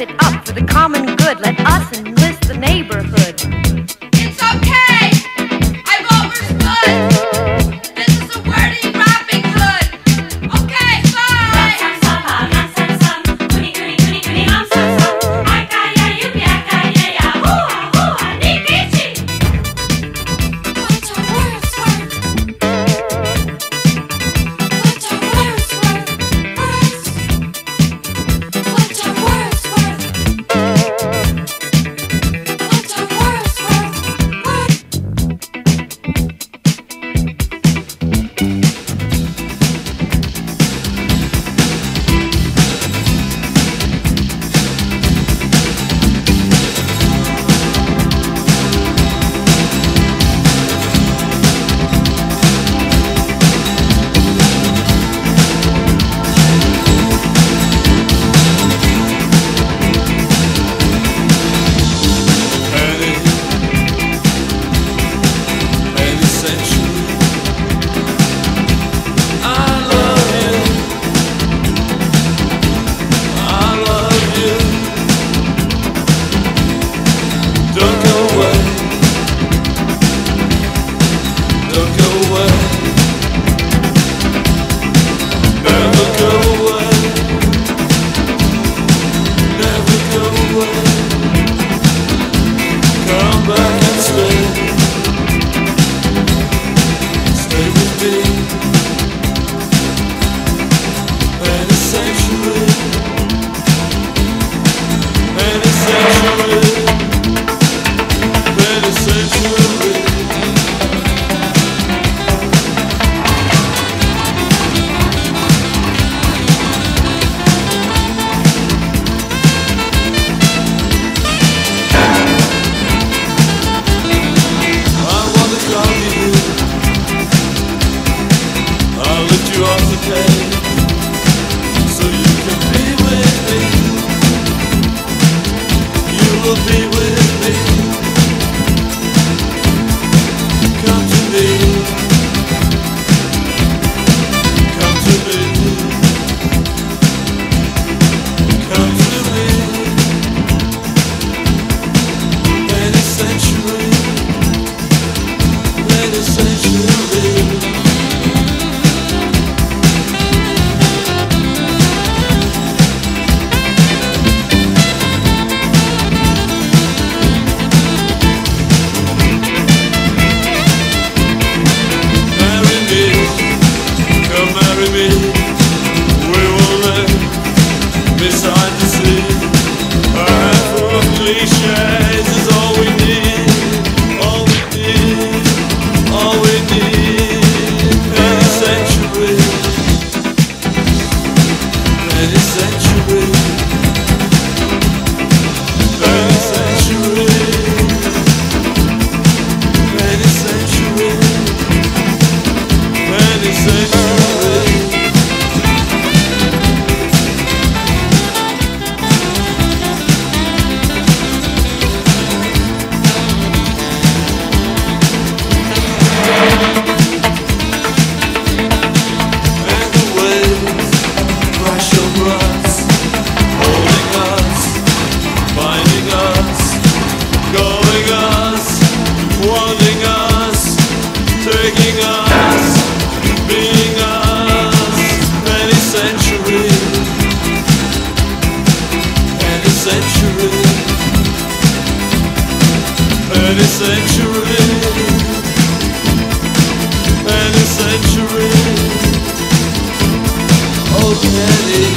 it up for the common good. Let us enlist the neighborhood. sofrer sun Any century, any century, oh any.